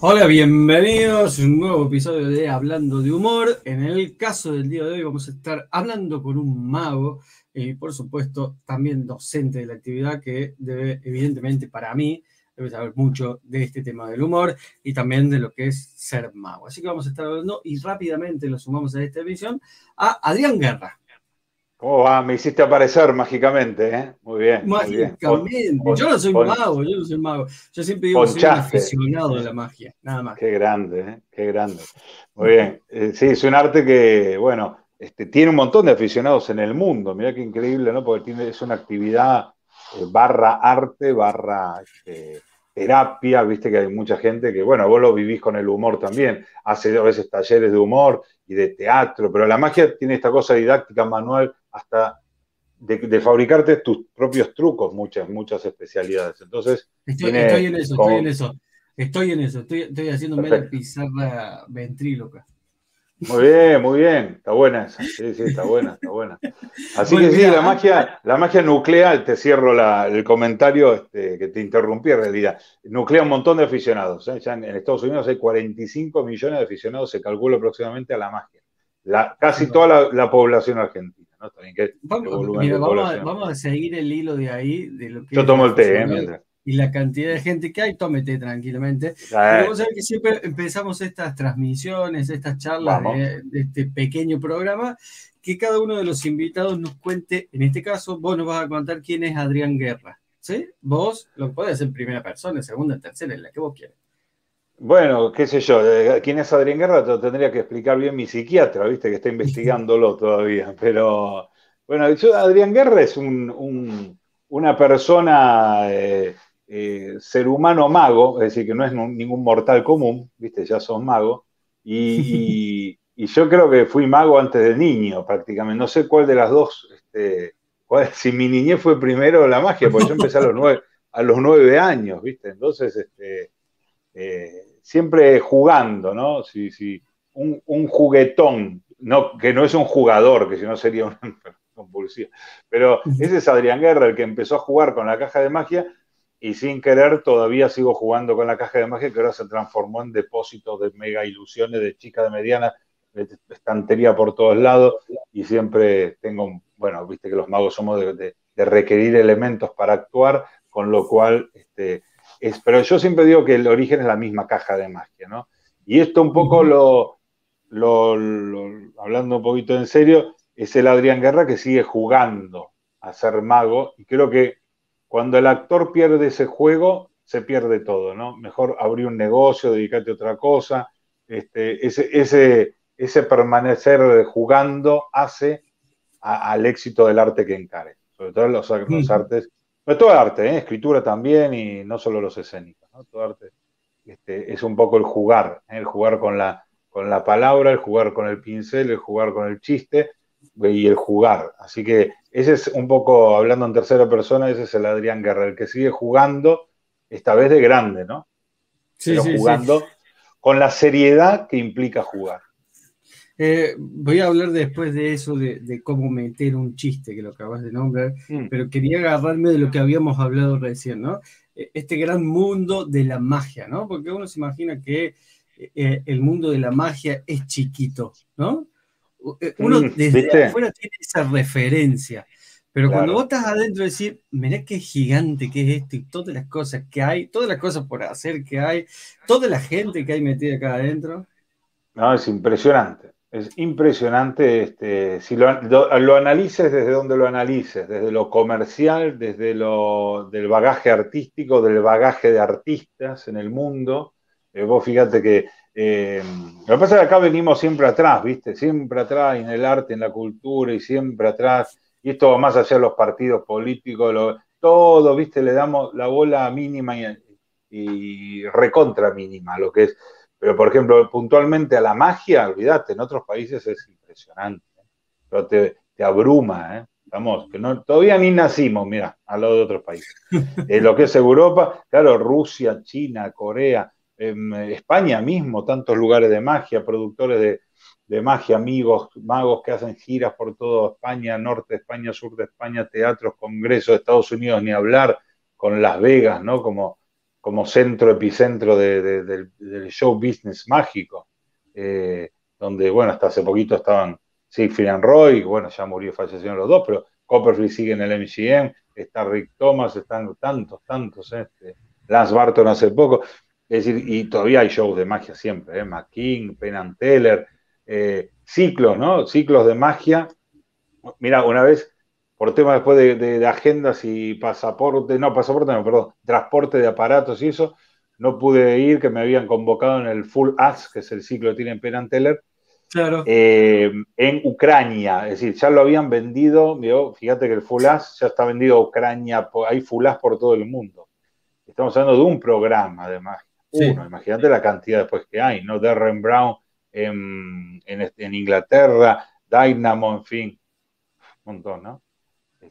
Hola, bienvenidos a un nuevo episodio de Hablando de Humor. En el caso del día de hoy vamos a estar hablando con un mago y por supuesto también docente de la actividad que debe, evidentemente para mí, debe saber mucho de este tema del humor y también de lo que es ser mago. Así que vamos a estar hablando y rápidamente lo sumamos a esta emisión a Adrián Guerra. ¿Cómo va? Me hiciste aparecer mágicamente, ¿eh? Muy bien. Mágicamente. yo no soy mago, yo no soy mago. Yo siempre digo que soy un aficionado de la magia, nada más. Qué grande, ¿eh? Qué grande. Muy bien. Eh, sí, es un arte que, bueno, este, tiene un montón de aficionados en el mundo. Mirá qué increíble, ¿no? Porque tiene, es una actividad eh, barra arte, barra este, terapia. Viste que hay mucha gente que, bueno, vos lo vivís con el humor también. Hace a veces talleres de humor y de teatro, pero la magia tiene esta cosa didáctica, manual hasta de, fabricarte tus propios trucos, muchas, muchas especialidades. Entonces, estoy, en eso, estoy en eso, estoy en eso, estoy, estoy haciéndome la pizarra ventríloca. Muy bien, muy bien, está buena esa, sí, sí, está buena, está buena. Así que sí, la magia, la magia nuclear, te cierro el comentario este, que te interrumpí en realidad, nuclea un montón de aficionados, ¿eh? ya en, Estados Unidos hay 45 millones de aficionados, se calcula aproximadamente a la magia, la, casi toda la población argentina vamos, a, seguir el hilo de ahí. De lo que Yo tomo el té, eh, Y la cantidad de gente que hay, tómete tranquilamente. vamos a ver que siempre empezamos estas transmisiones, estas charlas de, este pequeño programa, que cada uno de los invitados nos cuente, en este caso, vos nos vas a contar quién es Adrián Guerra. ¿Sí? Vos lo podés hacer en primera persona, en segunda, en tercera, en la que vos quieras. Bueno, qué sé yo, quién es Adrián Guerra te lo tendría que explicar bien mi psiquiatra, viste, que está investigándolo todavía. Pero, bueno, yo, Adrián Guerra es una persona, eh, eh, ser humano mago, es decir, que no es ningún mortal común, viste, ya son mago. Y, yo creo que fui mago antes de niño, prácticamente. No sé cuál de las dos, este, si mi niñez fue primero la magia, porque yo empecé a los nueve, a los nueve años, viste. Entonces, este siempre jugando, ¿no? Sí. Un, juguetón, no, que no es un jugador, que si no sería una compulsiva. Pero ese es Adrián Guerra, el que empezó a jugar con la caja de magia y sin querer todavía sigo jugando con la caja de magia que ahora se transformó en depósito de mega ilusiones de chica de mediana, de estantería por todos lados y siempre tengo, bueno, viste que los magos somos de, de requerir elementos para actuar, con lo cual este, pero yo siempre digo que el origen es la misma caja de magia, ¿no? Y esto un poco lo, hablando un poquito en serio, es el Adrián Guerra que sigue jugando a ser mago y creo que cuando el actor pierde ese juego, se pierde todo, ¿no? Mejor abrir un negocio, dedicarte a otra cosa. Este, ese, ese, ese permanecer jugando hace al éxito del arte que encare, sobre todo los, los artes todo arte, ¿eh? escritura también y no solo los escénicos, Todo arte este, es un poco el jugar, ¿eh? el jugar con la, con la palabra, el jugar con el pincel, el jugar con el chiste y el jugar. Así que ese es un poco, hablando en tercera persona, ese es el Adrián Guerra, el que sigue jugando, esta vez de grande, ¿no? Sí, Pero jugando con la seriedad que implica jugar. Eh, voy a hablar después de eso, de, cómo meter un chiste, que lo acabas de nombrar, mm. pero quería agarrarme de lo que habíamos hablado recién, ¿no? E, este gran mundo de la magia, ¿no? Porque uno se imagina que eh, el mundo de la magia es chiquito, ¿no? Eh, uno mm, desde afuera tiene esa referencia, pero cuando vos estás adentro decir, mirá qué gigante que es esto y todas las cosas que hay, todas las cosas por hacer que hay, toda la gente que hay metida acá adentro. No, es impresionante. Es impresionante, este, si lo, lo, analices desde donde lo analices, desde lo comercial, desde lo del bagaje artístico, del bagaje de artistas en el mundo. Eh, vos fíjate que eh, lo que pasa es que acá venimos siempre atrás, ¿viste? Siempre atrás en el arte, en la cultura y siempre atrás. Y esto va más allá de los partidos políticos, todo, ¿viste? Le damos la bola mínima y, y recontra mínima, lo que es pero, por ejemplo, puntualmente a la magia, olvídate, en otros países es impresionante, ¿eh? pero te, abruma, ¿eh? Vamos, que no, todavía ni nacimos, mira, al lado de otros países. En lo que es Europa, claro, Rusia, China, Corea, em, España mismo, tantos lugares de magia, productores de, de, magia, amigos, magos que hacen giras por toda España, norte de España, sur de España, teatros, congresos Estados Unidos, ni hablar con Las Vegas, ¿no? Como como centro, epicentro del, show business mágico, eh, donde, bueno, hasta hace poquito estaban Siegfried Roy, bueno, ya murió, fallecieron los dos, pero Copperfield sigue en el MGM, está Rick Thomas, están tantos, tantos, este, Lance Barton hace poco, es decir, y todavía hay shows de magia siempre, ¿eh? McKing, Penn and Teller, eh, ciclos, ¿no? Ciclos de magia. Mira, una vez, por tema después de, agendas y pasaporte, no, pasaporte, no, perdón, transporte de aparatos y eso, no pude ir, que me habían convocado en el Full As, que es el ciclo que tiene Penn and Teller, Claro. Eh, en Ucrania, es decir, ya lo habían vendido, fíjate que el Full As ya está vendido a Ucrania, hay Full As por todo el mundo. Estamos hablando de un programa, además. Uno, imagínate la cantidad después que hay, ¿no? Darren Brown en, en, Inglaterra, Dynamo, en fin, un montón, ¿no?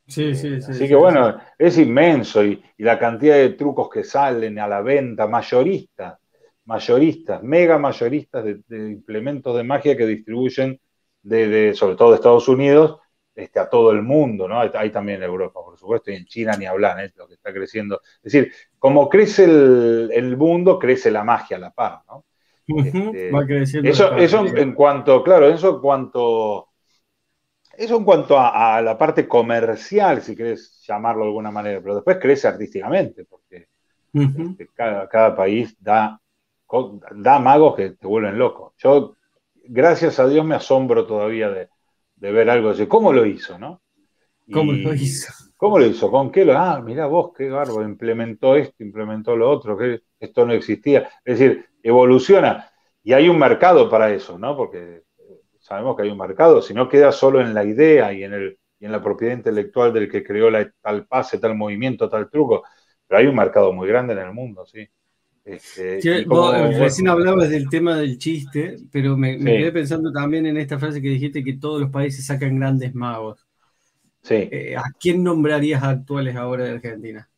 Sí, sí, sí. Así que bueno, es inmenso y, la cantidad de trucos que salen a la venta, mayoristas, mayoristas, mega mayoristas de, implementos de magia que distribuyen, de, sobre todo de Estados Unidos, este, a todo el mundo, ¿no? Hay, también en Europa, por supuesto, y en China ni hablar, ¿eh? lo que está creciendo. Es decir, como crece el, mundo, crece la magia a la par, ¿no? Este, Va creciendo. Eso, eso en cuanto, claro, eso en cuanto, eso en cuanto a, la parte comercial, si querés llamarlo de alguna manera, pero después crece artísticamente, porque este, cada, cada, país da, da magos que te vuelven loco. Yo, gracias a Dios, me asombro todavía de, de ver algo así. ¿Cómo lo hizo, no? ¿Cómo lo hizo? ¿Cómo lo hizo? ¿Con qué lo? Ah, mira vos, qué barbo, implementó esto, implementó lo otro, que esto no existía. Es decir, evoluciona. Y hay un mercado para eso, ¿no? Porque sabemos que hay un mercado, si no queda solo en la idea y en, el, y en la propiedad intelectual del que creó la, tal pase, tal movimiento, tal truco, pero hay un mercado muy grande en el mundo, sí. Este, vos, recién hablabas del tema del chiste, pero me, quedé pensando también en esta frase que dijiste que todos los países sacan grandes magos. Sí. Eh, ¿A quién nombrarías actuales ahora de Argentina?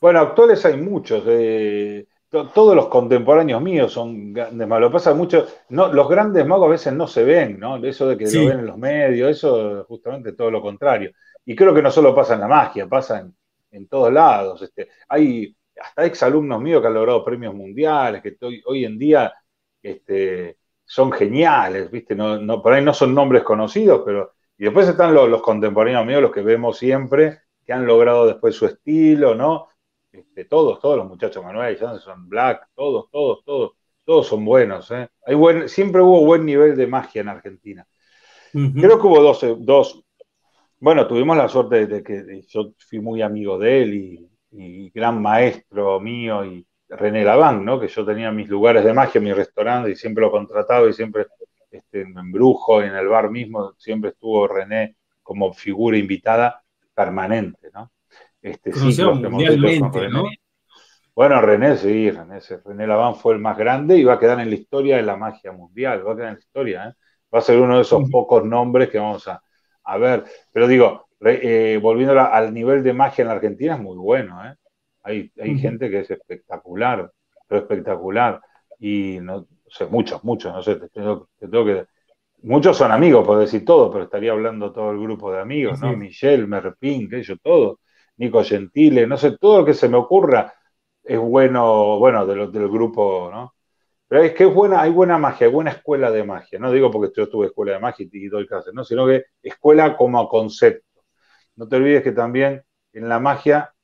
Bueno, actuales hay muchos. Eh, todos los contemporáneos míos son grandes magos. Lo pasa mucho, no, los grandes magos a veces no se ven, ¿no? Eso de que lo ven en los medios, eso es justamente todo lo contrario. Y creo que no solo pasa en la magia, pasa en, en todos lados. Este, hay hasta exalumnos míos que han logrado premios mundiales, que hoy, en día este, son geniales, ¿viste? No, por ahí no son nombres conocidos, pero. Y después están los, contemporáneos míos, los que vemos siempre, que han logrado después su estilo, ¿no? Este, todos, todos los muchachos Manuel, son Black, todos, todos, todos, todos son buenos. ¿eh? Hay buen, siempre hubo buen nivel de magia en Argentina. Creo que hubo dos, dos, bueno, tuvimos la suerte de que yo fui muy amigo de él y y gran maestro mío y René Laván, ¿no? que yo tenía mis lugares de magia, mi restaurante y siempre lo contrataba y siempre este, en Brujo, en el bar mismo, siempre estuvo René como figura invitada permanente, ¿no? Este, mundialmente, ¿no? Bueno, René, sí, René, René Laván fue el más grande y va a quedar en la historia de la magia mundial, va a quedar en la historia, ¿eh? va a ser uno de esos pocos nombres que vamos a, a ver. Pero digo, eh, volviendo al nivel de magia en la Argentina, es muy bueno. ¿eh? Hay, hay gente que es espectacular, pero espectacular. Y no, sé, muchos, muchos, no sé, te tengo, que. Muchos son amigos, puedo decir todo, pero estaría hablando todo el grupo de amigos, ¿no? Michelle, Merpin, que ellos, todo. Nico Gentile, no sé, todo lo que se me ocurra es bueno, bueno, de del grupo, ¿no? Pero es que es buena, hay buena magia, hay buena escuela de magia. No digo porque yo tuve escuela de magia y doy clases, ¿no? Sino que escuela como concepto. No te olvides que también en la magia,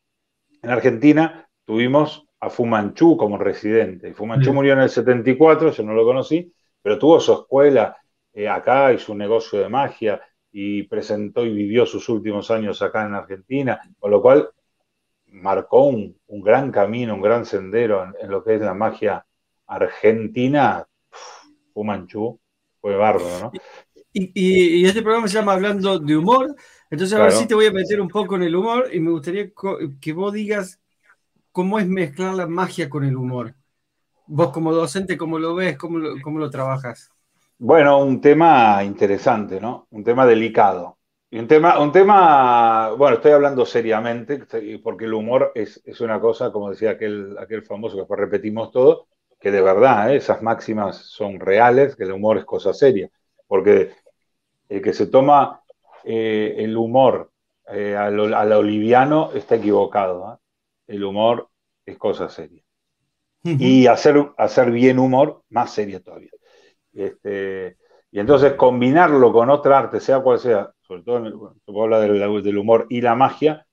en Argentina, tuvimos a Fumanchu como residente. Fumanchu murió en el 74, yo no lo conocí, pero tuvo su escuela eh, acá y su negocio de magia y presentó y vivió sus últimos años acá en Argentina, con lo cual marcó un, gran camino, un gran sendero en, lo que es la magia argentina. Fumanchu fue bárbaro, ¿no? Y, este programa se llama Hablando de Humor. Entonces, ahora sí te voy a meter un poco en el humor y me gustaría que vos digas cómo es mezclar la magia con el humor. Vos como docente, ¿cómo lo ves? ¿Cómo lo, cómo lo trabajas? Bueno, un tema interesante, ¿no? Un tema delicado. Y un tema, un tema, bueno, estoy hablando seriamente, porque el humor es, una cosa, como decía aquel, aquel famoso que después repetimos todo, que de verdad, ¿eh? esas máximas son reales, que el humor es cosa seria. Porque el que se toma eh, el humor eh, a, lo, liviano está equivocado. El humor es cosa seria. Y hacer, hacer bien humor, más seria todavía. Este, y entonces combinarlo con otra arte, sea cual sea, sobre todo, puedo hablar del, humor y la magia,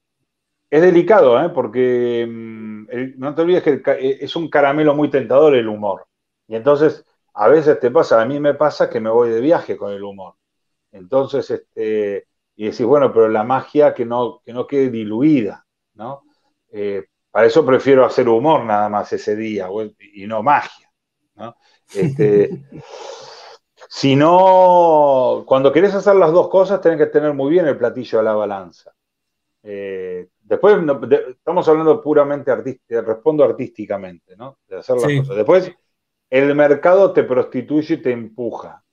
es delicado, ¿eh? porque mm, no te olvides que eh, es un caramelo muy tentador el humor. Y entonces, a veces te pasa, a mí me pasa que me voy de viaje con el humor. Entonces, este, y decís, bueno, pero la magia que no, que no quede diluida, ¿no? Eh, para eso prefiero hacer humor nada más ese día y no magia, ¿no? Este, si no, cuando querés hacer las dos cosas, tenés que tener muy bien el platillo a la balanza. Eh, después, estamos hablando puramente artística, respondo artísticamente, ¿no? De hacer las cosas. Después, el mercado te prostituye y te empuja.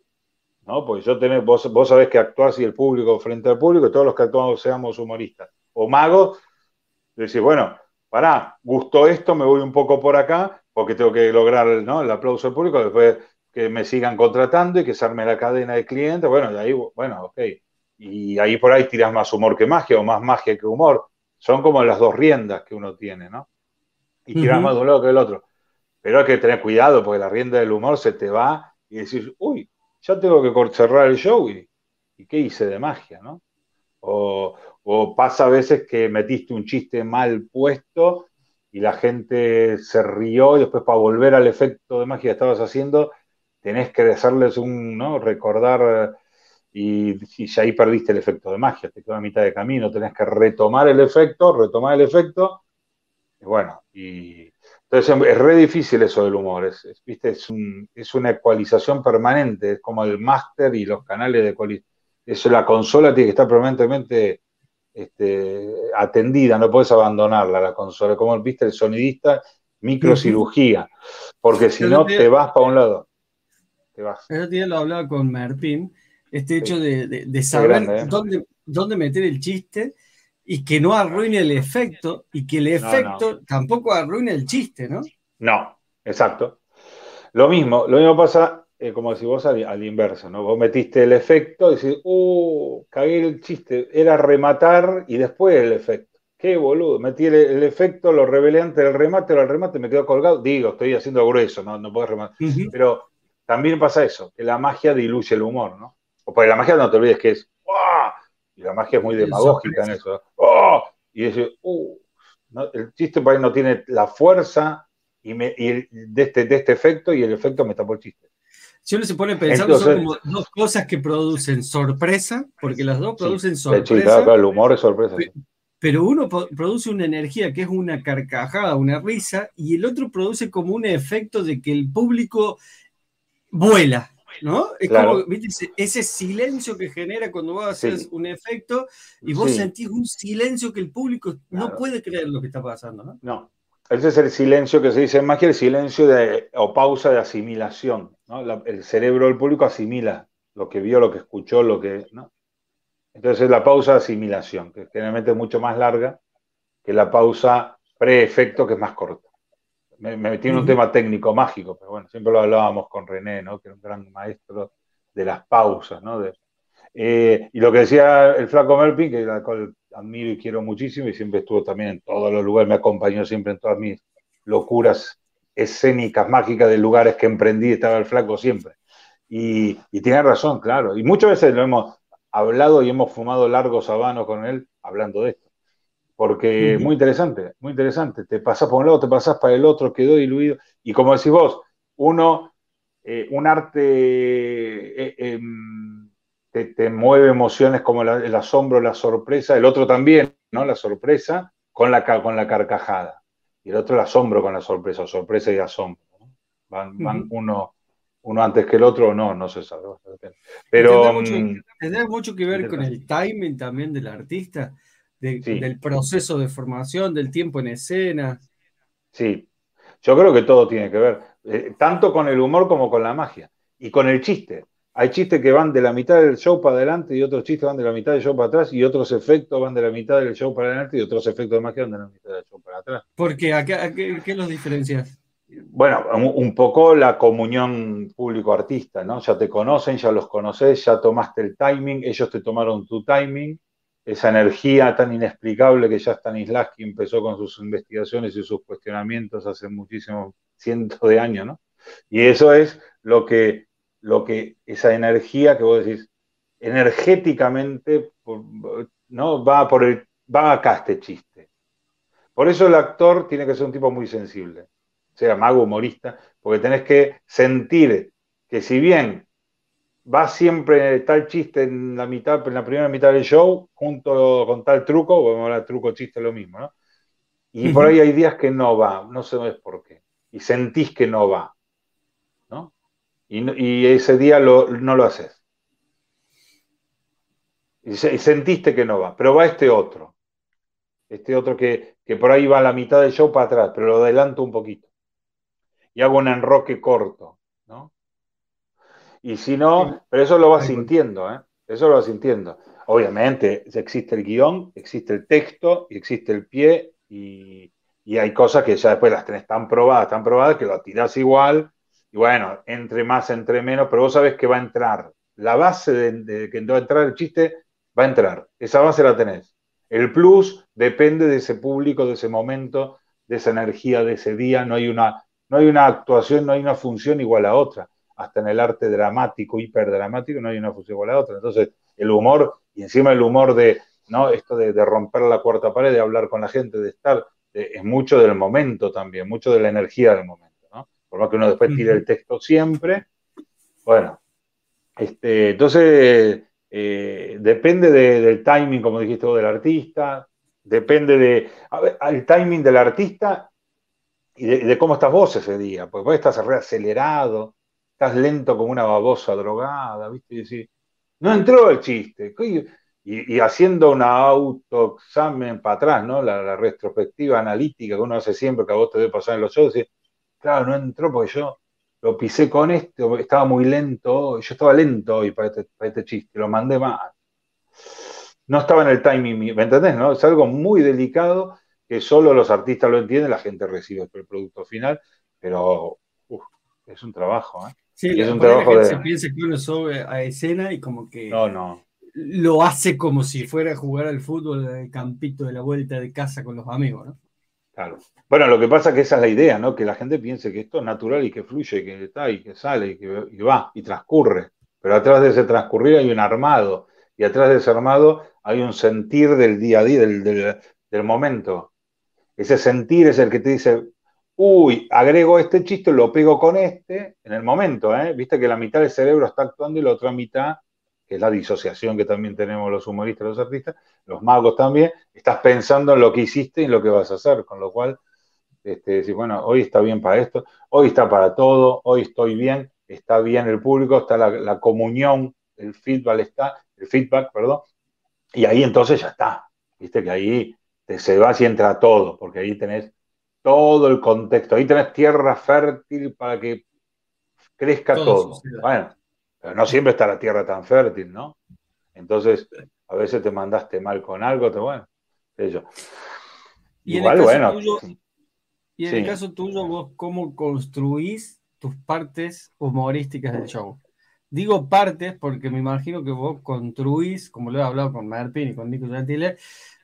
¿no? Porque yo tenés, vos, vos sabés que actuás y el público frente al público, todos los que actuamos seamos humoristas o magos, decís, bueno, pará, gustó esto, me voy un poco por acá, porque tengo que lograr ¿no? el aplauso del público, después que me sigan contratando y que se arme la cadena de clientes, bueno, y ahí, bueno, ok. Y ahí por ahí tiras más humor que magia o más magia que humor. Son como las dos riendas que uno tiene, ¿no? Y tiras más de un lado que del otro. Pero hay que tener cuidado porque la rienda del humor se te va y decís, uy, ya tengo que cerrar el show y, ¿qué hice de magia, no? O, pasa a veces que metiste un chiste mal puesto y la gente se rió y después para volver al efecto de magia que estabas haciendo, tenés que hacerles un, ¿no? Recordar y, y ya ahí perdiste el efecto de magia, te quedó a mitad de camino, tenés que retomar el efecto, retomar el efecto, y bueno, y entonces es re difícil eso del humor, es, ¿viste? Es, es, una ecualización permanente, es como el máster y los canales de ecualización. Eso, la consola tiene que estar permanentemente este, atendida, no puedes abandonarla, la consola. Como viste el sonidista, microcirugía, porque si no te vas para un lado. Te vas. El día lo hablaba con Merpin, este hecho de, saber ¿eh? dónde, dónde meter el chiste y que no arruine el efecto y que el efecto tampoco arruine el chiste, ¿no? No, exacto. Lo mismo, lo mismo pasa eh, como si vos al, inverso, ¿no? Vos metiste el efecto y decís, uh, cagué el chiste, era rematar y después el efecto. Qué boludo, metí el, efecto, lo revelé antes del remate, el remate me quedó colgado. Digo, estoy haciendo grueso, no, no puedo rematar. Pero también pasa eso, que la magia diluye el humor, ¿no? O porque la magia no te olvides que es y la magia es muy demagógica en eso. ¡Oh! Y dice, uh, el chiste por ahí no tiene la fuerza y, de, este, de este efecto y el efecto me tapó el chiste. Si uno se pone pensando, son como dos cosas que producen sorpresa, porque las dos producen sorpresa. el humor es sorpresa. Pero uno produce una energía que es una carcajada, una risa, y el otro produce como un efecto de que el público vuela, ¿no? Es como, ¿viste? Ese silencio que genera cuando vos haces un efecto y vos sentís un silencio que el público no puede creer lo que está pasando, ¿no? No. Ese es el silencio que se dice en magia, el silencio de, o pausa de asimilación. ¿No? el cerebro del público asimila lo que vio, lo que escuchó, lo que. ¿no? Entonces es la pausa de asimilación, que generalmente es mucho más larga que la pausa pre-efecto, que es más corta me, metí en un tema técnico mágico, pero bueno, siempre lo hablábamos con René, ¿no? que era un gran maestro de las pausas, ¿no? Eh, y lo que decía el flaco Melpin, que la cual admiro y quiero muchísimo, y siempre estuvo también en todos los lugares, me acompañó siempre en todas mis locuras escénicas, mágicas de lugares que emprendí, estaba el flaco siempre. Y, y tiene razón, claro. Y muchas veces lo hemos hablado y hemos fumado largos habanos con él hablando de esto porque muy interesante, muy interesante. Te pasas por un lado, te pasas para el otro, quedó diluido. Y como decís vos, uno, eh, un arte eh, em, te, mueve emociones como el asombro, la sorpresa, el otro también, ¿no? La sorpresa con la, con la carcajada. Y el otro el asombro con la sorpresa, sorpresa y asombro. Van, uno, uno antes que el otro o no, no se sabe. Pero, tendrá mucho, que ver con el timing también del artista del proceso de formación, del tiempo en escena. Sí, yo creo que todo tiene que ver, eh, tanto con el humor como con la magia y con el chiste. Hay chistes que van de la mitad del show para adelante y otros chistes van de la mitad del show para atrás y otros efectos van de la mitad del show para adelante y otros efectos de magia van de la mitad del show para atrás. ¿Por qué? ¿A qué, los diferencias? Bueno, un poco la comunión público-artista, ¿no? Ya te conocen, ya los conoces, ya tomaste el timing, ellos te tomaron tu timing esa energía tan inexplicable que ya Stanislavski empezó con sus investigaciones y sus cuestionamientos hace muchísimos cientos de años, ¿no? Y eso es lo que, lo que esa energía que vos decís, energéticamente, ¿no? Va, por el, va acá este chiste. Por eso el actor tiene que ser un tipo muy sensible, sea mago, humorista, porque tenés que sentir que si bien va siempre tal chiste en la mitad, en la primera mitad del show, junto con tal truco, vamos a hablar truco, chiste, lo mismo, ¿no? Y por ahí hay días que no va, no sé por qué. Y sentís que no va. Y, ese día no lo haces. Y, sentiste que no va, pero va este otro. Este otro que, que por ahí va a la mitad del show para atrás, pero lo adelanto un poquito. Y hago un enroque corto, ¿no? Y si no, pero eso lo vas sintiendo, ¿eh? Eso lo vas sintiendo. Obviamente existe el guion, existe el texto y existe el pie y, hay cosas que ya después las tenés tan probadas, tan probadas que lo tirás igual y bueno, entre más, entre menos, pero vos sabés que va a entrar. La base de, que va a entrar el chiste va a entrar. Esa base la tenés. El plus depende de ese público, de ese momento, de esa energía, de ese día. No hay una, no hay una actuación, no hay una función igual a otra hasta en el arte dramático, hiperdramático, no hay una función igual a otra. Entonces, el humor, y encima el humor de, ¿no? Esto de, romper la cuarta pared, de hablar con la gente, de estar, es mucho del momento también, mucho de la energía del momento. Por más que uno después tire el texto siempre, bueno, este, entonces, eh, depende del timing, como dijiste vos, del artista, depende de, a ver, el timing del artista y de, cómo estás vos ese día, porque vos estás reacelerado, estás lento como una babosa drogada, ¿viste? Y decís, no entró el chiste. Y, haciendo una autoexamen para atrás, ¿no? La, retrospectiva analítica que uno hace siempre, que a vos te debe pasar en los shows, decís, claro, no entró porque yo lo pisé con este, estaba muy lento, yo estaba lento hoy para este, para este chiste, lo mandé mal. No estaba en el timing, ¿me entendés? No? Es algo muy delicado que solo los artistas lo entienden, la gente recibe el producto final, pero es un trabajo, ¿eh? Sí, es un trabajo de... se piensa que uno sube a escena y como que no, no. lo hace como si fuera a jugar al fútbol en el campito de la vuelta de casa con los amigos, ¿no? Claro. Bueno, lo que pasa es que esa es la idea, ¿no? Que la gente piense que esto es natural y que fluye, que está y que sale y que va y transcurre. Pero atrás de ese transcurrir hay un armado y atrás de ese armado hay un sentir del día a día, del, del momento. Ese sentir es el que te dice, uy, agrego este chiste, lo pego con este, en el momento, ¿eh? Viste que la mitad del cerebro está actuando y la otra mitad, que es la disociación que también tenemos los humoristas, los artistas, los magos también, estás pensando en lo que hiciste y en lo que vas a hacer, con lo cual, este, decís, bueno, hoy está bien para esto, hoy está para todo, hoy estoy bien, está bien el público, está la, comunión, el feedback está, el feedback, perdón, y ahí entonces ya está, viste que ahí te, se va y entra todo, porque ahí tenés todo el contexto. Ahí tenés tierra fértil para que crezca todo. Bueno, pero no siempre está la tierra tan fértil, ¿no? Entonces, a veces te mandaste mal con algo, te bueno, eso. Y Igual, en bueno. Tuyo, y en el caso tuyo, vos, ¿cómo construís tus partes humorísticas del show? Digo partes porque me imagino que vos construís, como lo he hablado con Martín y con Nico Gentile,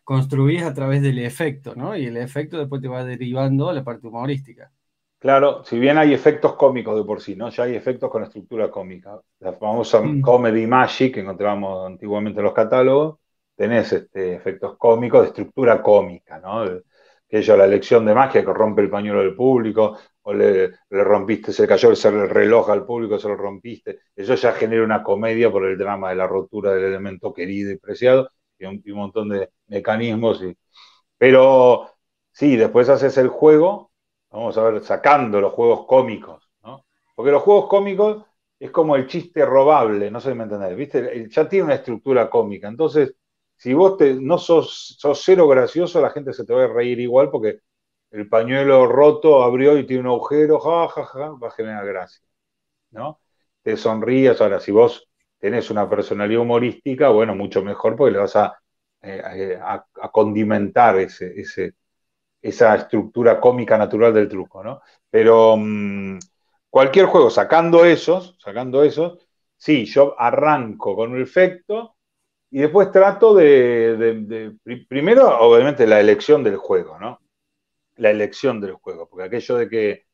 construís a través del efecto, ¿no? Y el efecto después te va derivando a la parte humorística. Claro, si bien hay efectos cómicos de por sí, ¿no? Ya hay efectos con estructura cómica. La famosa mm. comedy magic que encontrábamos antiguamente en los catálogos, tenés este, efectos cómicos de estructura cómica, ¿no? Que yo la lección de magia que rompe el pañuelo del público, o le, rompiste, se le cayó el reloj al público, se lo rompiste. Eso ya genera una comedia por el drama de la rotura del elemento querido y preciado y un, montón de mecanismos. Y, pero sí, después haces el juego, vamos a ver, sacando los juegos cómicos, ¿no? Porque los juegos cómicos es como el chiste robable, no sé si me entendés, ¿viste? Ya tiene una estructura cómica, entonces, si vos te, no sos, sos cero gracioso, la gente se te va a reír igual porque el pañuelo roto abrió y tiene un agujero, ja, ja, ja, va a generar gracia, ¿no? Te sonrías, ahora, si vos tenés una personalidad humorística, bueno, mucho mejor porque le vas a, eh, condimentar ese, esa estructura cómica natural del truco, ¿no? Pero mm, cualquier juego, sacando esos, sacando esos, sí, yo arranco con un efecto y después trato de, primero, obviamente, la elección del juego, ¿no? La elección del juego, porque aquello de que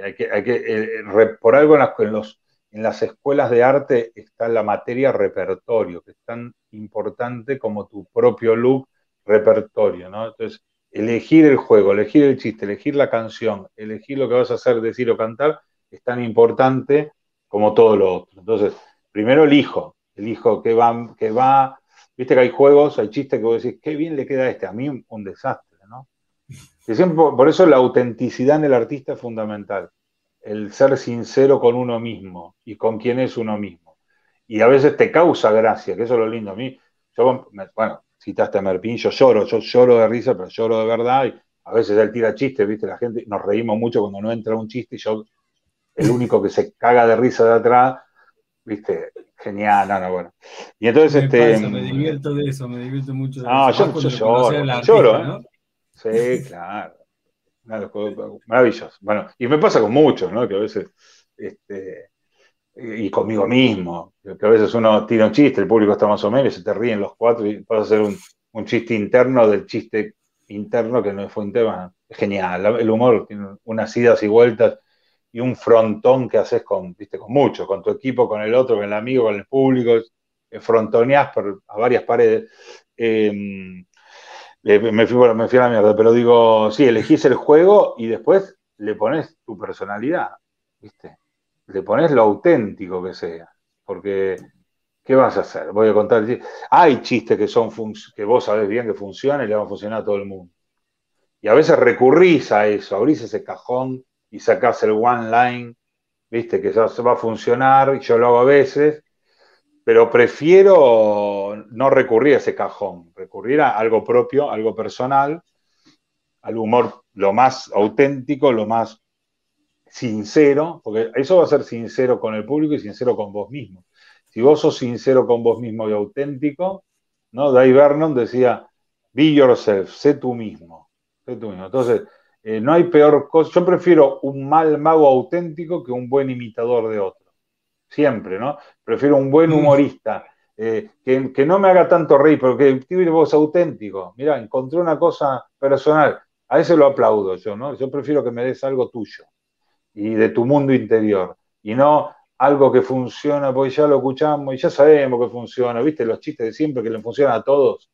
hay que, hay que eh, por algo en los, en las escuelas de arte está la materia repertorio, que es tan importante como tu propio look repertorio, ¿no? Entonces, elegir el juego, elegir el chiste, elegir la canción, elegir lo que vas a hacer, decir o cantar, es tan importante como todo lo otro. Entonces, primero elijo, elijo que va, que va, viste que hay juegos, hay chistes que vos decís, qué bien le queda este, a mí un, desastre, ¿no? Siempre, por eso la autenticidad en el artista es fundamental el ser sincero con uno mismo y con quién es uno mismo. Y a veces te causa gracia, que eso es lo lindo a mí. Bueno, citaste a Merpín, yo lloro, yo lloro de risa, pero lloro de verdad. Y a veces él tira chistes, ¿viste? La gente, nos reímos mucho cuando no entra un chiste y yo, el único que se caga de risa de atrás, ¿viste? Genial, no, no, bueno. Y entonces, me este. Pasa, me divierto de eso, me divierto mucho de no, yo, yo lloro, lloro, ¿eh? Sí, claro maravilloso. Bueno, y me pasa con muchos, ¿no? Que a veces, este, y conmigo mismo, que a veces uno tira un chiste, el público está más o menos, se te ríen los cuatro y puedes hacer un, chiste interno del chiste interno que no fue un tema. Genial, el humor tiene unas idas y vueltas y un frontón que haces con, viste, con mucho, con tu equipo, con el otro, con el amigo, con el público, frontoneás por, a varias paredes. Em, me, fui, a la mierda, pero digo, sí, elegís el juego y después le pones tu personalidad, ¿viste? Le pones lo auténtico que sea, porque ¿qué vas a hacer? Voy a contar, hay chistes que son que vos sabés bien que funcionan y le van a funcionar a todo el mundo. Y a veces recurrís a eso, abrís ese cajón y sacás el one line, ¿viste? Que ya va a funcionar, y yo lo hago a veces, pero prefiero no recurrir a ese cajón, recurrir a algo propio, algo personal, al humor lo más auténtico, lo más sincero, porque eso va a ser sincero con el público y sincero con vos mismo. Si vos sos sincero con vos mismo y auténtico, ¿no? Dave Vernon decía, be yourself, sé tú mismo. Sé tú mismo. Entonces, eh, no hay peor cosa. Yo prefiero un mal mago auténtico que un buen imitador de otro siempre, ¿no? Prefiero un buen mm. humorista, eh, que, no me haga tanto reír, pero que tiene voz auténtico. Mira, encontré una cosa personal, a ese lo aplaudo yo, ¿no? Yo prefiero que me des algo tuyo y de tu mundo interior, y no algo que funciona, porque ya lo escuchamos y ya sabemos que funciona, ¿viste? Los chistes de siempre que le funcionan a todos.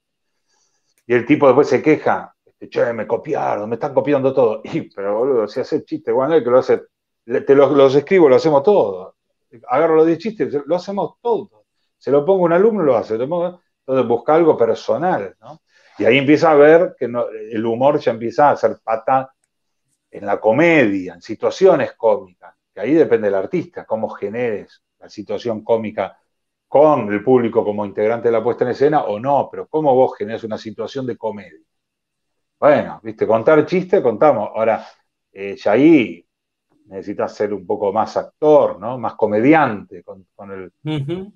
Y el tipo después se queja, este, che, me copiaron, me están copiando todo. Y, pero boludo, si hace chiste, bueno, el que lo hace, te los, los escribo, lo hacemos todos agarro los 10 chistes, lo hacemos todo. Se lo pongo a un alumno, lo hace. Entonces busca algo personal, ¿no? Y ahí empieza a ver que el humor ya empieza a ser pata en la comedia, en situaciones cómicas, que ahí depende del artista, cómo generes la situación cómica con el público como integrante de la puesta en escena o no, pero cómo vos generas una situación de comedia. Bueno, viste, contar chistes, contamos. Ahora, eh, ya ahí necesitas ser un poco más actor, ¿no? Más comediante, con, el,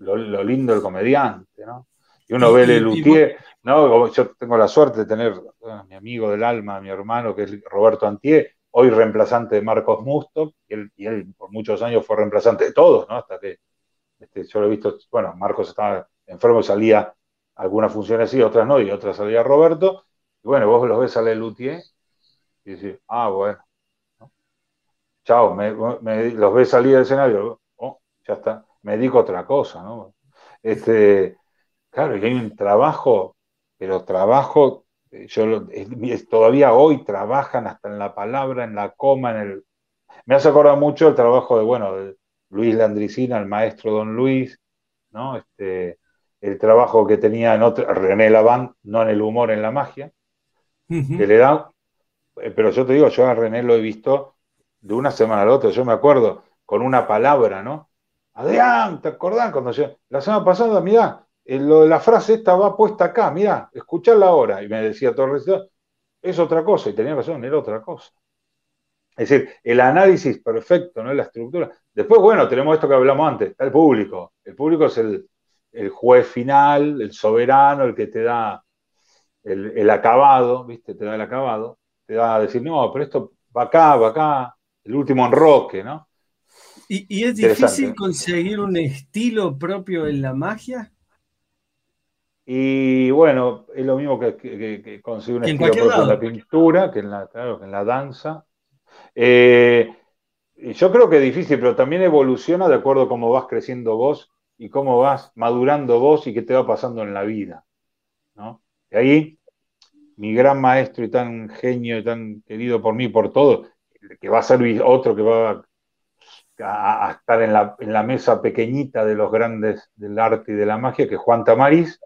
lo, lindo del comediante, ¿no? Y uno ve el Luthier, ¿no? Yo tengo la suerte de tener a mi amigo del alma, mi hermano, que es Roberto Antier, hoy reemplazante de Marcos Musto, y él, por muchos años fue reemplazante de todos, ¿no? Hasta que este, yo lo he visto, bueno, Marcos estaba enfermo, salía algunas funciones sí, otras no, y otras salía Roberto, y bueno, vos los ves a la Luthier y decís, ah, bueno, chao, los ves salir del escenario, oh, ya está, me dedico otra cosa, ¿no? Este, claro, y hay un trabajo, pero trabajo, yo todavía hoy trabajan hasta en la palabra, en la coma, en el... Me hace acordar mucho el trabajo de, bueno, de Luis Landricina, el maestro Don Luis, ¿no? Este, el trabajo que tenía en otro, René Laván, no en el humor, en la magia, que le da, eh, pero yo te digo, yo a René lo he visto de una semana a la otra, yo me acuerdo con una palabra, ¿no? Adrián, ¿te acordás cuando yo, la semana pasada, mirá, eh, la frase esta va puesta acá, mirá, escucharla ahora. Y me decía Torres, es otra cosa, y tenía razón, era otra cosa. Es decir, el análisis perfecto, ¿no? La estructura. Después, bueno, tenemos esto que hablamos antes, está el público. El público es el, juez final, el soberano, el que te da el, el, acabado, ¿viste? Te da el acabado, te da a decir, no, pero esto va acá, va acá, el último enroque, ¿no? ¿Y, es difícil conseguir un estilo propio en la magia? Y bueno, es lo mismo que, que, conseguir un estilo propio en la pintura, que en la, claro, en la danza. Eh, yo creo que es difícil, pero también evoluciona de acuerdo a cómo vas creciendo vos y cómo vas madurando vos y qué te va pasando en la vida. ¿no? Y ahí, mi gran maestro y tan genio y tan querido por mí, por todo, que va a ser otro que va a, estar en la, mesa pequeñita de los grandes del arte y de la magia, que es Juan Tamariz,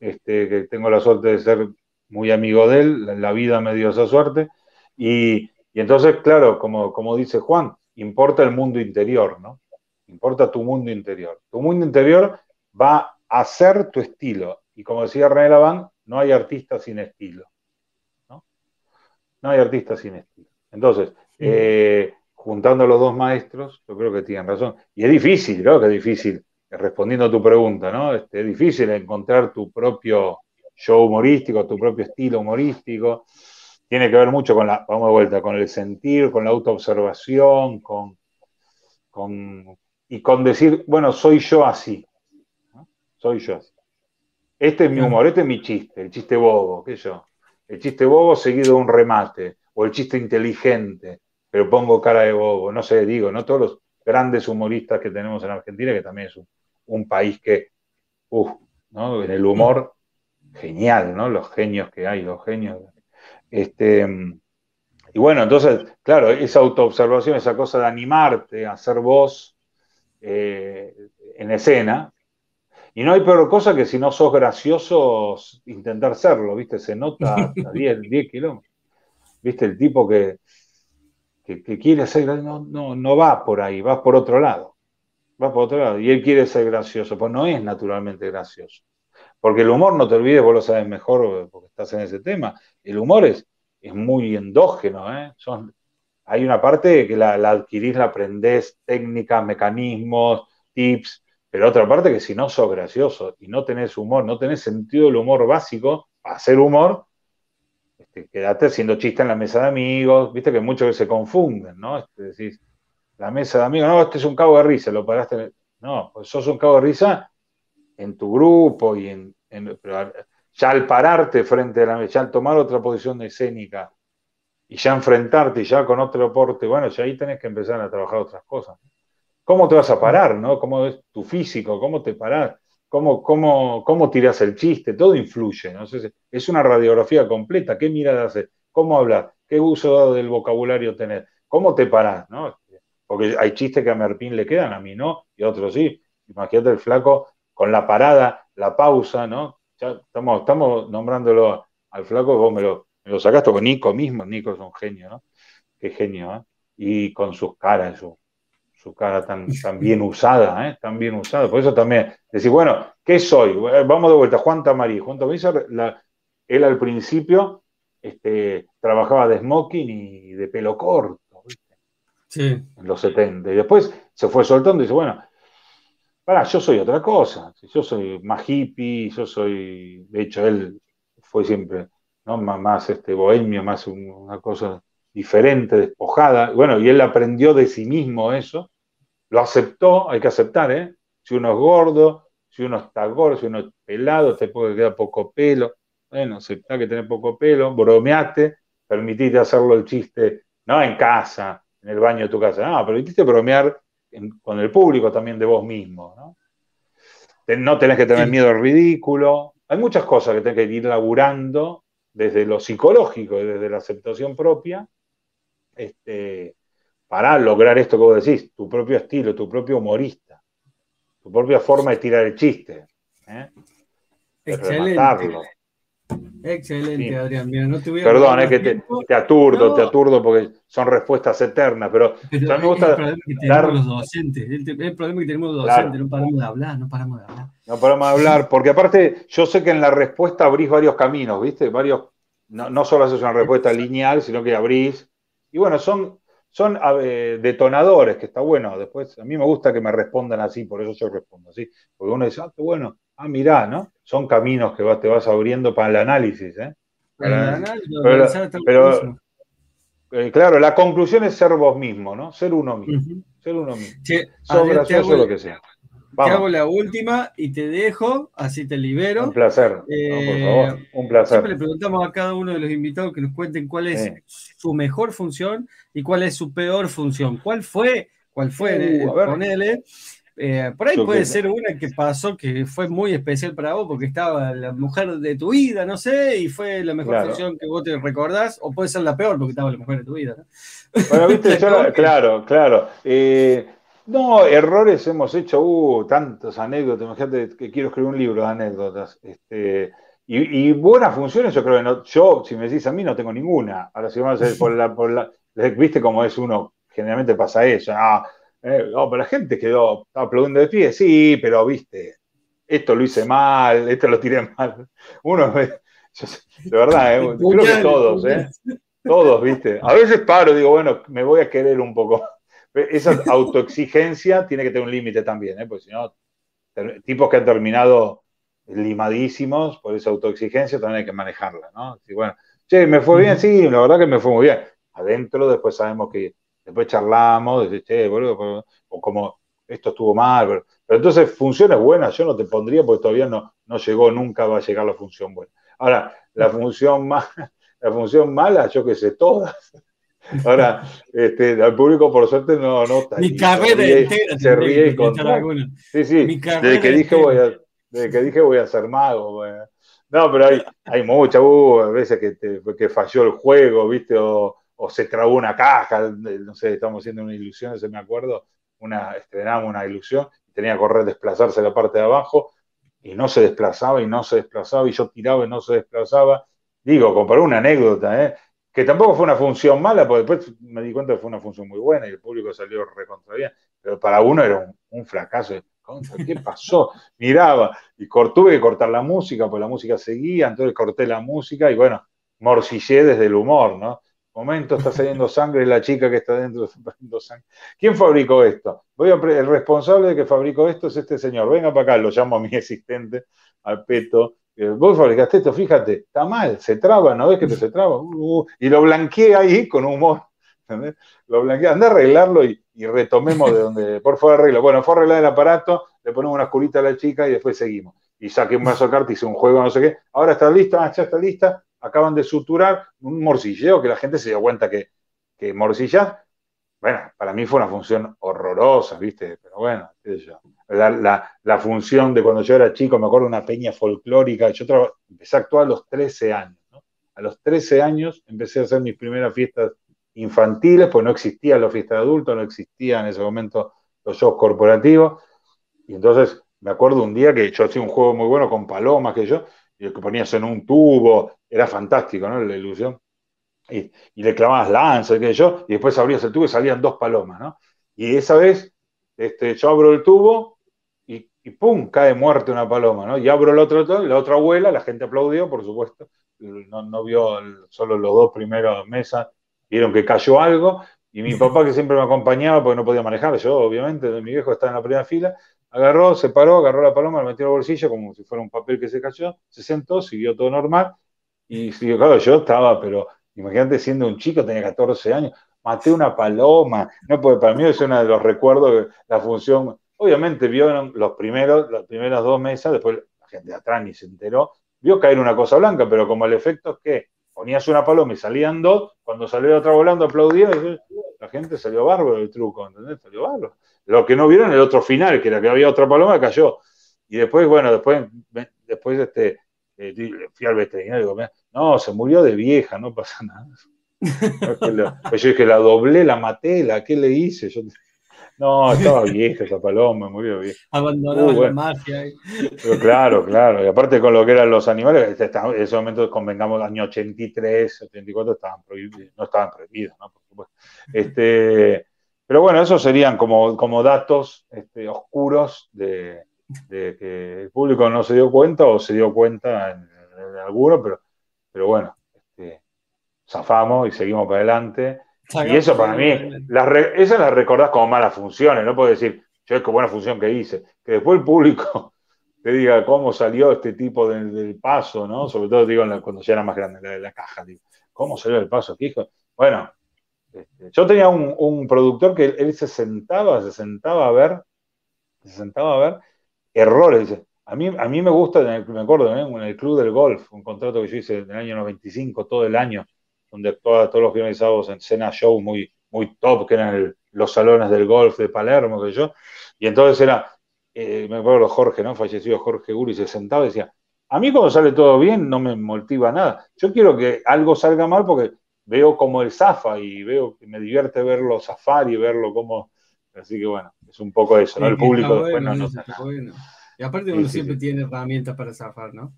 este, que tengo la suerte de ser muy amigo de él, la vida me dio esa suerte, y, entonces, claro, como, como dice Juan, importa el mundo interior, ¿no? Importa tu mundo interior. Tu mundo interior va a ser tu estilo. Y como decía René Laván, no hay artista sin estilo. ¿no? no hay artista sin estilo. Entonces, eh, juntando a los dos maestros, yo creo que tienen razón. Y es difícil, creo que es difícil, respondiendo a tu pregunta, ¿no? Este, es difícil encontrar tu propio show humorístico, tu propio estilo humorístico tiene que ver mucho con la, vamos de vuelta, con el sentir, con la autoobservación, con, con, y con decir, bueno, soy yo así. Soy yo así. Este es mi humor, este es mi chiste, el chiste bobo, qué yo. El chiste bobo seguido de un remate, o el chiste inteligente, pero pongo cara de bobo. No sé, digo, no todos los grandes humoristas que tenemos en Argentina, que también es un, país que, uff, ¿no? En el humor, genial, ¿no? Los genios que hay, los genios este, y bueno, entonces, claro, esa autoobservación, esa cosa de animarte a ser vos eh, en escena. Y no hay peor cosa que si no sos gracioso, intentar serlo, ¿viste? Se nota a 10, 10 kilómetros. ¿Viste? El tipo que, que, quiere ser no, no, no va por ahí, va por otro lado. Va por otro lado. Y él quiere ser gracioso, pues no es naturalmente gracioso. Porque el humor, no te olvides, vos lo sabes mejor porque estás en ese tema, el humor es, es muy endógeno. ¿eh? Son, hay una parte que la, adquirís, la aprendés, técnicas, mecanismos, tips, pero otra parte que si no sos gracioso y no tenés humor, no tenés sentido del humor básico, hacer humor, este, quedate haciendo chiste en la mesa de amigos, viste que muchos se confunden, ¿no? Este, decís, la mesa de amigos, no, este es un cabo de risa, lo paraste. No, pues sos un cabo de risa en tu grupo y en, ya al pararte frente a la ya al tomar otra posición escénica y ya enfrentarte ya con otro deporte, bueno, ya ahí tenés que empezar a trabajar otras cosas. ¿Cómo te vas a parar, no? ¿Cómo es tu físico? ¿Cómo te parás? ¿Cómo, cómo, cómo tirás el chiste? Todo influye, ¿no? es una radiografía completa. ¿Qué mirada haces? ¿Cómo hablar? ¿Qué uso del vocabulario tenés? ¿Cómo te parás, no? Porque hay chistes que a Merpín le quedan, a mí no, y otros sí. Imagínate el flaco con la parada, la pausa, ¿no? Ya estamos, estamos nombrándolo al flaco, vos me lo, me lo sacaste con Nico mismo, Nico es un genio, ¿no? Qué genio, ¿eh? Y con sus caras, su, su cara tan, tan bien usada, ¿eh? Tan bien usada. Por eso también, decir, bueno, ¿qué soy? Vamos de vuelta, Juan Tamarí. Juan Tamarí, él al principio este, trabajaba de smoking y de pelo corto, ¿viste? Sí. En los 70. Y después se fue soltando y dice, bueno, yo soy otra cosa, yo soy más hippie, yo soy, de hecho, él fue siempre ¿no? más, este, bohemio, más una cosa diferente, despojada. Bueno, y él aprendió de sí mismo eso, lo aceptó, hay que aceptar, ¿eh? Si uno es gordo, si uno está gordo, si uno es pelado, te puede quedar poco pelo. Bueno, aceptá que tenés poco pelo, bromeaste, permitiste hacerlo el chiste, no en casa, en el baño de tu casa, no, permitiste bromear con el público también de vos mismo. ¿no? no tenés que tener miedo al ridículo. Hay muchas cosas que tenés que ir laburando desde lo psicológico y desde la aceptación propia este, para lograr esto que vos decís, tu propio estilo, tu propio humorista, tu propia forma de tirar el chiste. ¿eh? Excelente. Excelente, Adrián. Mira, no te voy a Perdón, es que te, aturdo, te aturdo porque son respuestas eternas, pero, a mí me gusta. El problema que tenemos los docentes, el, problema que tenemos los docentes, no paramos de hablar, no paramos de hablar. No paramos de hablar, porque aparte, yo sé que en la respuesta abrís varios caminos, ¿viste? Varios, no, no solo haces una respuesta lineal, sino que abrís. Y bueno, son, son detonadores, que está bueno. Después, a mí me gusta que me respondan así, por eso yo respondo así. Porque uno dice, ah, qué bueno, ah, mirá, ¿no? Son caminos que te vas abriendo para el análisis, ¿eh? pero, eh, claro, la conclusión es ser vos mismo, ¿no? Ser uno mismo. Ser uno mismo. Sí, gracioso lo que sea. Te hago la última y te dejo, así te libero. Un placer, por eh, favor, un placer. Siempre le preguntamos a cada uno de los invitados que nos cuenten cuál es su mejor función y cuál es su peor función. ¿Cuál fue? ¿Cuál fue? Uh, ponele. Eh, por ahí puede ser una que pasó que fue muy especial para vos porque estaba la mujer de tu vida, no sé, y fue la mejor función que vos te recordás, o puede ser la peor porque estaba la mujer de tu vida. ¿no? Bueno, viste, claro, claro. Eh, no, errores hemos hecho, uh, tantas anécdotas, imagínate que quiero escribir un libro de anécdotas. Este, y, buenas funciones, yo creo que no, yo, si me decís a mí, no tengo ninguna. Ahora si vamos a por la, por la, viste cómo es uno, generalmente pasa eso, ah, eh, no, pero la gente quedó, estaba aplaudiendo de pie, sí, pero viste, esto lo hice mal, esto lo tiré mal. Uno, de verdad, eh, creo que todos, ¿eh? Todos, viste. A veces paro, digo, bueno, me voy a querer un poco. Esa autoexigencia tiene que tener un límite también, ¿eh? Porque si no, tipos que han terminado limadísimos por esa autoexigencia también hay que manejarla, ¿no? Sí, bueno, che, me fue bien, sí, la verdad que me fue muy bien. Adentro después sabemos que después charlamos, o como esto estuvo mal, pero, entonces funciones buenas yo no te pondría porque todavía no, no llegó, nunca va a llegar la función buena. Ahora, la función mala, la función mala, yo que sé, todas. Ahora, este, al público por suerte no nota. Mi carrera entera. Se ríe con. Sí, sí. Desde que, dije voy a, desde que dije voy a ser mago. No, pero hay, hay muchas, uh, veces que, que falló el juego, ¿viste? O, o se trabó una caja, no sé, estamos haciendo una ilusión, ese me acuerdo, una, estrenamos una ilusión, tenía que correr, desplazarse la parte de abajo, y no se desplazaba y no se desplazaba, y yo tiraba y no se desplazaba. Digo, comparé una anécdota, ¿eh? Que tampoco fue una función mala, porque después me di cuenta que fue una función muy buena y el público salió recontra bien, pero para uno era un, fracaso. ¿Qué pasó? Miraba y tuve que cortar la música, pues la música seguía, entonces corté la música y bueno, morcillé desde el humor, ¿no? momento está saliendo sangre, la chica que está dentro está saliendo sangre. ¿Quién fabricó esto? Voy a el responsable de que fabricó esto es este señor. Venga para acá, lo llamo a mi asistente, al peto. Eh, vos fabricaste esto, fíjate, está mal, se traba, ¿no ves que te se traba? Uh, uh, y lo blanqueé ahí con humor. Lo blanqueé, anda a arreglarlo y, retomemos de donde, por favor, arreglo. Bueno, fue a arreglar el aparato, le ponemos una curita a la chica y después seguimos. Y saqué un mazo de cartas, hice un juego, no sé qué. Ahora está lista, ah, ya está lista, acaban de suturar un morcilleo que la gente se dio cuenta que, que morcillas, bueno, para mí fue una función horrorosa, ¿viste? Pero bueno, qué sé. La, función de cuando yo era chico, me acuerdo una peña folclórica, yo empecé a actuar a los 13 años, ¿no? A los 13 años empecé a hacer mis primeras fiestas infantiles, pues no existían las fiestas de adultos, no existían en ese momento los shows corporativos, y entonces me acuerdo un día que yo hacía un juego muy bueno con palomas, que yo, y que ponías en un tubo, era fantástico, ¿no? La ilusión. Y, le clavabas lanzas, qué sé yo, y después abrías el tubo y salían dos palomas, ¿no? Y esa vez, este, yo abro el tubo y, ¡pum! cae muerte una paloma, ¿no? Y abro el otro, la otra abuela, la gente aplaudió, por supuesto, no, no vio solo los dos primeros mesas, vieron que cayó algo, y mi papá, que siempre me acompañaba porque no podía manejar, yo obviamente, mi viejo estaba en la primera fila, agarró, se paró, agarró la paloma, la metió en el bolsillo como si fuera un papel que se cayó, se sentó, siguió todo normal. Y claro, yo estaba, pero imagínate siendo un chico, tenía 14 años, maté una paloma. No, porque para mí es uno de los recuerdos de la función. Obviamente vio los primeros, las primeras dos mesas, después la gente de atrás ni se enteró, vio caer una cosa blanca, pero como el efecto es que ponías una paloma y salían dos, cuando salió otra volando aplaudía, la gente salió bárbaro el truco, ¿entendés? Salió bárbaro. Lo que no vieron el otro final, que era que había otra paloma, cayó. Y después, bueno, después, después este, eh, fui al veterinario digo, no, se murió de vieja, no pasa nada. yo dije, la doblé, la maté, la, ¿qué le hice? Yo, no, estaba vieja esa paloma, murió vieja. Abandonó uh, la magia. Pero claro, claro. Y aparte con lo que eran los animales, este, en ese momento convengamos, año 83, 84, estaban prohibidos, no estaban prohibidos, ¿no? Por supuesto. Este, pero bueno, esos serían como, como datos este, oscuros de, que el público no se dio cuenta o se dio cuenta en, alguno, pero, pero bueno, este, zafamos y seguimos para adelante. Y eso para mí, las esas las recordás como malas funciones, no puedo decir, yo qué buena función que hice. Que después el público te diga cómo salió este tipo del, paso, ¿no? Sobre todo digo cuando ya era más grande la, la caja, digo, ¿cómo salió el paso aquí? Bueno, este, yo tenía un, productor que él, se sentaba, se sentaba a ver se sentaba a ver errores. A mí, a mí me gusta, me acuerdo, ¿eh? en el Club del Golf, un contrato que yo hice en el año 95, todo el año, donde actuaba todos los viernes sábados en cena show muy, muy top, que eran los salones del golf de Palermo, que yo. Y entonces era, eh, me acuerdo Jorge, ¿no? Fallecido Jorge Guri, se sentaba y decía, a mí cuando sale todo bien no me motiva nada. Yo quiero que algo salga mal porque veo como el zafa y veo que me divierte verlo zafar y verlo como... Así que bueno, es un poco eso, ¿no? El público después no nota y aparte uno siempre tiene herramientas para zafar, ¿no?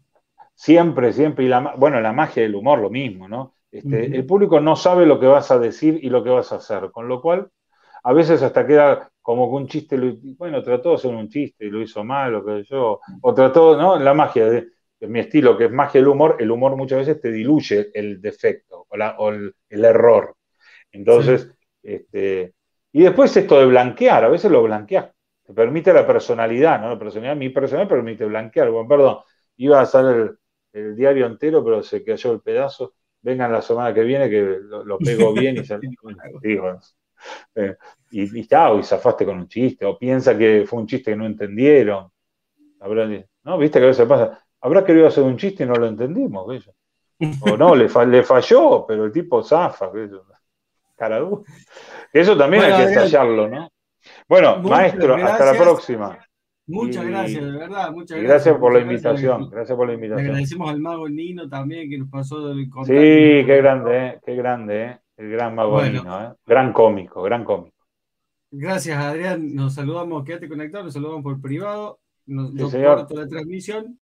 Siempre, siempre. Y la, bueno, la magia del humor, lo mismo, ¿no? Este, El público no sabe lo que vas a decir y lo que vas a hacer, con lo cual a veces hasta queda como que un chiste, bueno, trató de hacer un chiste y lo hizo mal, o que yo, o trató, ¿no? La magia de, mi estilo, que es magia del humor, el humor muchas veces te diluye el defecto o, el, error. Entonces, este, y después esto de blanquear, a veces lo blanqueas te permite la personalidad, ¿no? La personalidad, mi personalidad permite blanquear. Bueno, perdón, iba a salir el, diario entero, pero se cayó el pedazo. Vengan la semana que viene que lo, pego bien y salí. digo, eh, y, y, y zafaste con un chiste, o piensa que fue un chiste que no entendieron. ¿no? ¿Viste que a veces pasa? Habrá querido hacer un chiste y no lo entendimos, O no, le, le falló, pero el tipo zafa, Caradú. Eso también hay que ensayarlo, ¿no? Bueno, maestro, hasta la próxima. Muchas gracias, de verdad. Muchas gracias. Gracias por la invitación. Gracias por la invitación. Le agradecemos al mago Nino también que nos pasó del contacto. Sí, qué grande, eh, qué grande, eh. El gran mago Nino, eh. Gran cómico, gran cómico. Gracias, Adrián. Nos saludamos, quédate conectado, nos saludamos por privado. Nos, sí, nos la transmisión